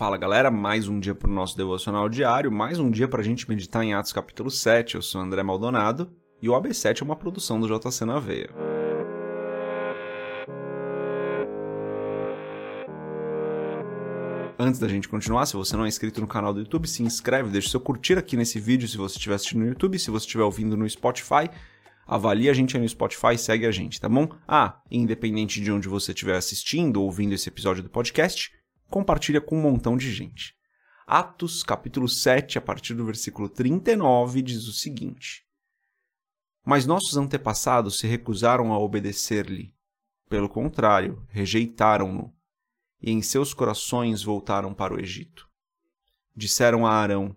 Fala galera, mais um dia para o nosso devocional diário, mais um dia para a gente meditar em Atos capítulo 7. Eu sou André Maldonado e o AB7 é uma produção do JC na Veia. Antes da gente continuar, se você não é inscrito no canal do YouTube, se inscreve, deixa seu curtir aqui nesse vídeo se você estiver assistindo no YouTube, se você estiver ouvindo no Spotify, avalie a gente aí no Spotify, segue a gente, tá bom? Ah, independente de onde você estiver assistindo ou ouvindo esse episódio do podcast, compartilha com um montão de gente. Atos, capítulo 7, a partir do versículo 39, diz o seguinte: Mas nossos antepassados se recusaram a obedecer-lhe. Pelo contrário, rejeitaram-no, e em seus corações voltaram para o Egito. Disseram a Arão: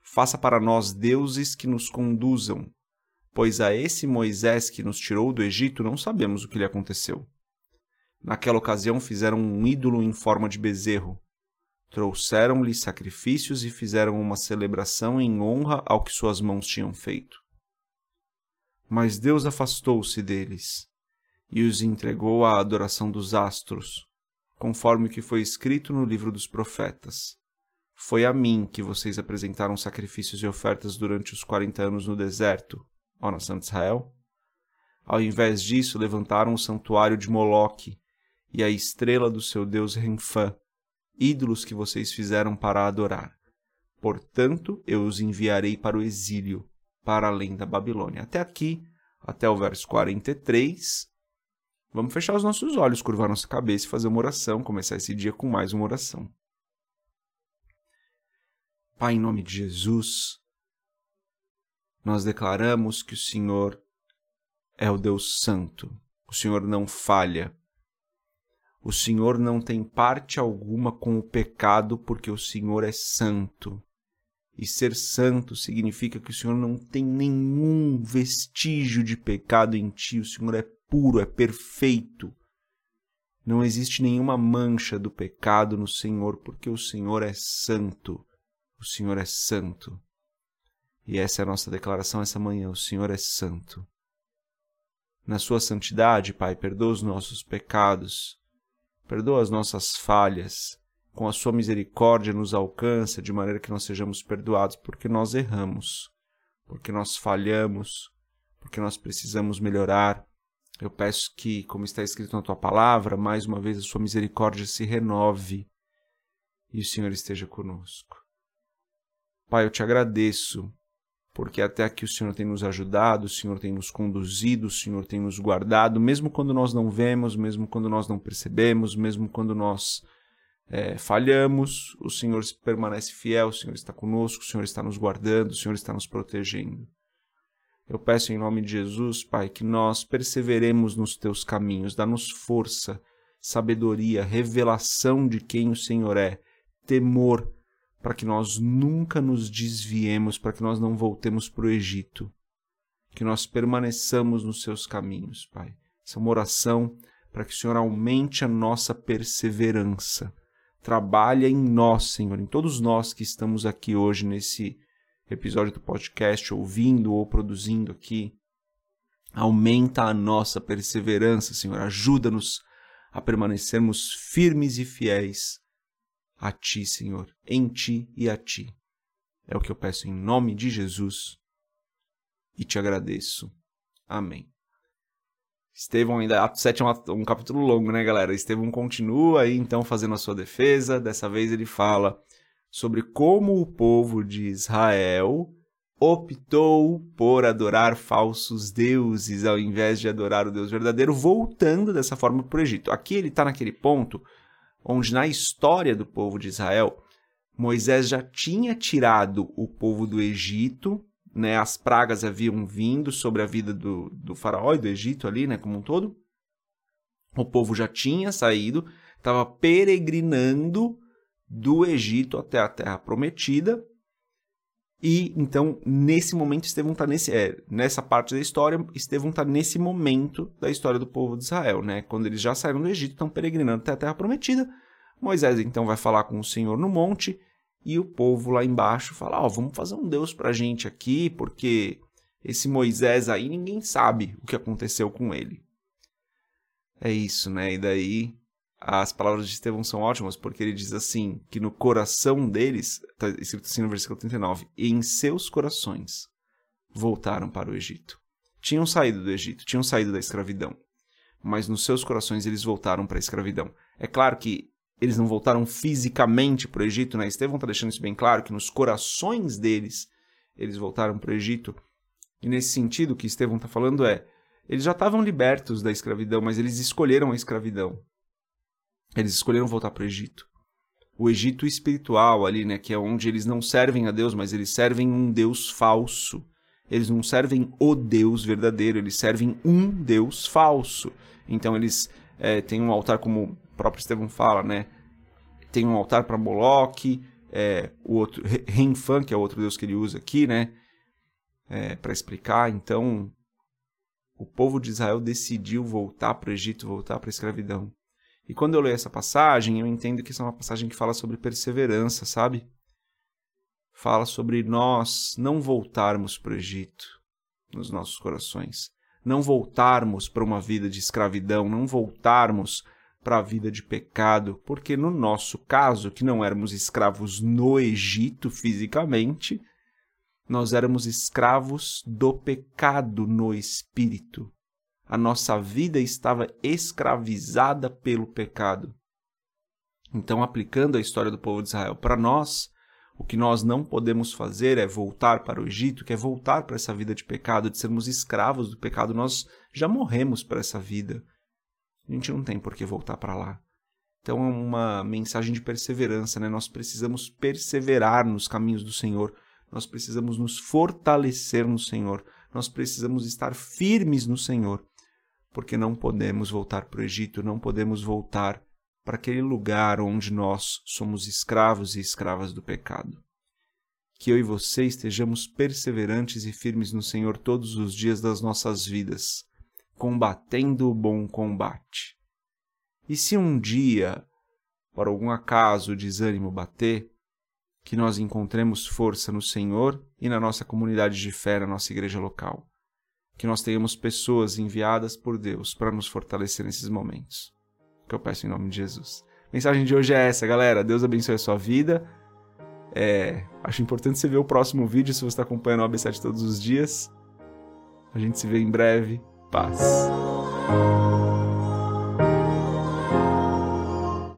Faça para nós deuses que nos conduzam, pois a esse Moisés que nos tirou do Egito não sabemos o que lhe aconteceu. Naquela ocasião fizeram um ídolo em forma de bezerro. Trouxeram-lhe sacrifícios e fizeram uma celebração em honra ao que suas mãos tinham feito. Mas Deus afastou-se deles e os entregou à adoração dos astros, conforme o que foi escrito no livro dos profetas. Foi a mim que vocês apresentaram sacrifícios e ofertas durante os quarenta anos no deserto, ó nação de Israel. Ao invés disso, levantaram o santuário de Moloque e a estrela do seu deus Renfã, ídolos que vocês fizeram para adorar. Portanto, eu os enviarei para o exílio, para além da Babilônia. Até aqui, até o verso 43. Vamos fechar os nossos olhos, curvar nossa cabeça e fazer uma oração, começar esse dia com mais uma oração. Pai, em nome de Jesus, nós declaramos que o Senhor é o Deus Santo. O Senhor não falha. O Senhor não tem parte alguma com o pecado, porque o Senhor é santo. E ser santo significa que o Senhor não tem nenhum vestígio de pecado em ti. O Senhor é puro, é perfeito. Não existe nenhuma mancha do pecado no Senhor, porque o Senhor é santo. O Senhor é santo. E essa é a nossa declaração essa manhã: o Senhor é santo. Na sua santidade, Pai, perdoa os nossos pecados Perdoa as nossas falhas, com a sua misericórdia nos alcança de maneira que nós sejamos perdoados, porque nós erramos, porque nós falhamos, porque nós precisamos melhorar. Eu peço que, como está escrito na tua palavra, mais uma vez a sua misericórdia se renove e o Senhor esteja conosco. Pai, eu te agradeço porque até aqui o Senhor tem nos ajudado, o Senhor tem nos conduzido, o Senhor tem nos guardado, mesmo quando nós não vemos, mesmo quando nós não percebemos, mesmo quando nós é, falhamos, o Senhor permanece fiel, o Senhor está conosco, o Senhor está nos guardando, o Senhor está nos protegendo. Eu peço em nome de Jesus, Pai, que nós perseveremos nos teus caminhos, dá-nos força, sabedoria, revelação de quem o Senhor é, temor, para que nós nunca nos desviemos, para que nós não voltemos para o Egito, que nós permaneçamos nos seus caminhos, Pai. Essa é uma oração para que o Senhor aumente a nossa perseverança. Trabalha em nós, Senhor, em todos nós que estamos aqui hoje nesse episódio do podcast, ouvindo ou produzindo aqui. Aumenta a nossa perseverança, Senhor. Ajuda-nos a permanecermos firmes e fiéis a ti, Senhor, em ti e a ti. É o que eu peço em nome de Jesus e te agradeço. Amém. Estevão ainda, Atos 7 é um, um capítulo longo, né, galera? Estevão continua aí então fazendo a sua defesa. Dessa vez ele fala sobre como o povo de Israel optou por adorar falsos deuses ao invés de adorar o Deus verdadeiro, voltando dessa forma para o Egito. Aqui ele está naquele ponto onde na história do povo de Israel, Moisés já tinha tirado o povo do Egito, né? As pragas haviam vindo sobre a vida do, do faraó e do Egito ali, né, como um todo. O povo já tinha saído, estava peregrinando do Egito até a Terra Prometida. E então, nesse momento, Estevão está nesse, é, nessa parte da história, Estevão está nesse momento da história do povo de Israel, né? Quando eles já saíram do Egito, estão peregrinando até a Terra Prometida. Moisés então vai falar com o Senhor no monte e o povo lá embaixo fala: Ó, oh, vamos fazer um Deus para a gente aqui, porque esse Moisés aí ninguém sabe o que aconteceu com ele. É isso, né? E daí as palavras de Estevão são ótimas, porque ele diz assim: que no coração deles, está escrito assim no versículo 39, e em seus corações voltaram para o Egito. Tinham saído do Egito, tinham saído da escravidão, mas nos seus corações eles voltaram para a escravidão. É claro que eles não voltaram fisicamente para o Egito, né? Estevão está deixando isso bem claro, que nos corações deles eles voltaram para o Egito. E nesse sentido, o que Estevão está falando é: eles já estavam libertos da escravidão, mas eles escolheram a escravidão. Eles escolheram voltar para o Egito. O Egito espiritual ali, né, que é onde eles não servem a Deus, mas eles servem um Deus falso. Eles não servem o Deus verdadeiro, eles servem um Deus falso. Então eles é, têm um altar, como o próprio Estevão fala, né? Tem um altar para Moloque, é, o outro Renfan, que é o outro Deus que ele usa aqui, né? É, para explicar. Então, o povo de Israel decidiu voltar para o Egito, voltar para a escravidão. E quando eu leio essa passagem, eu entendo que isso é uma passagem que fala sobre perseverança, sabe? Fala sobre nós não voltarmos para o Egito nos nossos corações, não voltarmos para uma vida de escravidão, não voltarmos para a vida de pecado, porque no nosso caso, que não éramos escravos no Egito fisicamente, nós éramos escravos do pecado no espírito a nossa vida estava escravizada pelo pecado. Então, aplicando a história do povo de Israel para nós, o que nós não podemos fazer é voltar para o Egito, que é voltar para essa vida de pecado, de sermos escravos do pecado. Nós já morremos para essa vida. A gente não tem por que voltar para lá. Então é uma mensagem de perseverança, né? Nós precisamos perseverar nos caminhos do Senhor. Nós precisamos nos fortalecer no Senhor. Nós precisamos estar firmes no Senhor porque não podemos voltar para o Egito, não podemos voltar para aquele lugar onde nós somos escravos e escravas do pecado. Que eu e você estejamos perseverantes e firmes no Senhor todos os dias das nossas vidas, combatendo o bom combate. E se um dia, por algum acaso, o desânimo bater, que nós encontremos força no Senhor e na nossa comunidade de fé, na nossa igreja local que nós tenhamos pessoas enviadas por Deus para nos fortalecer nesses momentos. Que eu peço em nome de Jesus. A mensagem de hoje é essa, galera. Deus abençoe a sua vida. É, acho importante você ver o próximo vídeo se você está acompanhando o AB7 todos os dias. A gente se vê em breve. Paz.